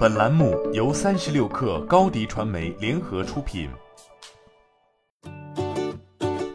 本栏目由三十六氪高低传媒联合出品。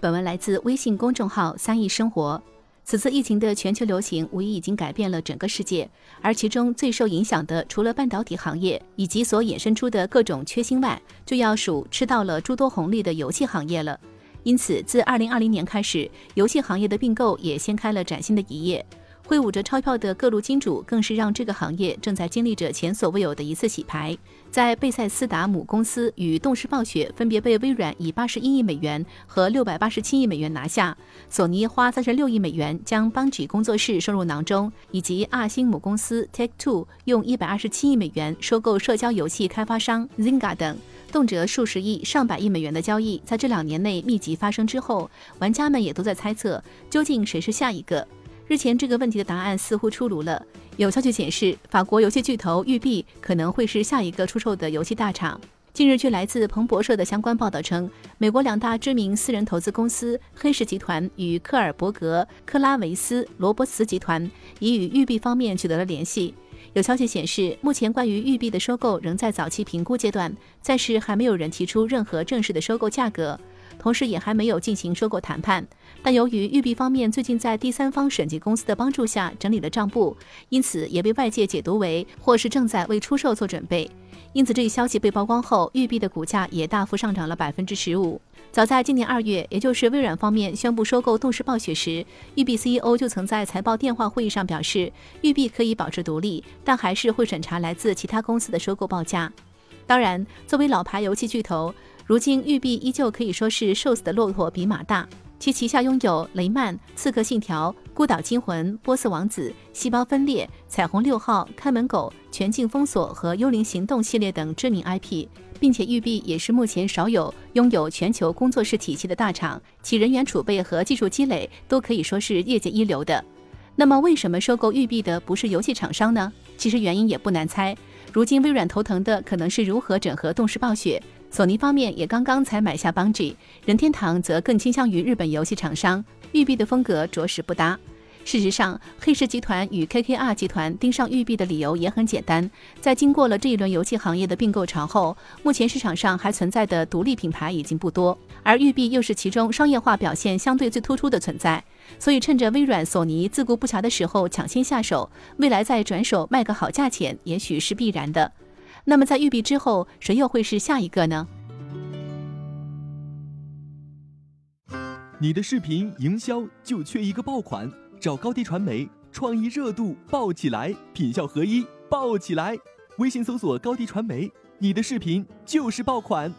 本文来自微信公众号“三亿生活”。此次疫情的全球流行，无疑已经改变了整个世界，而其中最受影响的，除了半导体行业以及所衍生出的各种缺芯外，就要数吃到了诸多红利的游戏行业了。因此，自二零二零年开始，游戏行业的并购也掀开了崭新的一页。挥舞着钞票的各路金主，更是让这个行业正在经历着前所未有的一次洗牌。在贝塞斯达母公司与动视暴雪分别被微软以八十一亿美元和六百八十七亿美元拿下，索尼花三十六亿美元将邦吉工作室收入囊中，以及二星母公司 Take Two 用一百二十七亿美元收购社交游戏开发商 Zynga 等，动辄数十亿、上百亿美元的交易，在这两年内密集发生之后，玩家们也都在猜测，究竟谁是下一个。日前，这个问题的答案似乎出炉了。有消息显示，法国游戏巨头育碧可能会是下一个出售的游戏大厂。近日，据来自彭博社的相关报道称，美国两大知名私人投资公司黑石集团与科尔伯格、克拉维斯、罗伯茨集团已与育碧方面取得了联系。有消息显示，目前关于育碧的收购仍在早期评估阶段，暂时还没有人提出任何正式的收购价格。同时也还没有进行收购谈判，但由于育碧方面最近在第三方审计公司的帮助下整理了账簿，因此也被外界解读为或是正在为出售做准备。因此这一消息被曝光后，育碧的股价也大幅上涨了百分之十五。早在今年二月，也就是微软方面宣布收购动视暴雪时，育碧 CEO 就曾在财报电话会议上表示，育碧可以保持独立，但还是会审查来自其他公司的收购报价。当然，作为老牌游戏巨头。如今，育碧依旧可以说是瘦死的骆驼比马大。其旗下拥有《雷曼》《刺客信条》《孤岛惊魂》《波斯王子》《细胞分裂》《彩虹六号》《看门狗》《全境封锁》和《幽灵行动》系列等知名 IP，并且育碧也是目前少有拥有全球工作室体系的大厂，其人员储备和技术积累都可以说是业界一流的。那么，为什么收购育碧的不是游戏厂商呢？其实原因也不难猜。如今，微软头疼的可能是如何整合动视暴雪。索尼方面也刚刚才买下邦 y 任天堂则更倾向于日本游戏厂商，育碧的风格着实不搭。事实上，黑石集团与 KKR 集团盯上育碧的理由也很简单，在经过了这一轮游戏行业的并购潮后，目前市场上还存在的独立品牌已经不多，而育碧又是其中商业化表现相对最突出的存在，所以趁着微软、索尼自顾不暇的时候抢先下手，未来再转手卖个好价钱，也许是必然的。那么在育碧之后，谁又会是下一个呢？你的视频营销就缺一个爆款，找高低传媒，创意热度爆起来，品效合一爆起来。微信搜索高低传媒，你的视频就是爆款。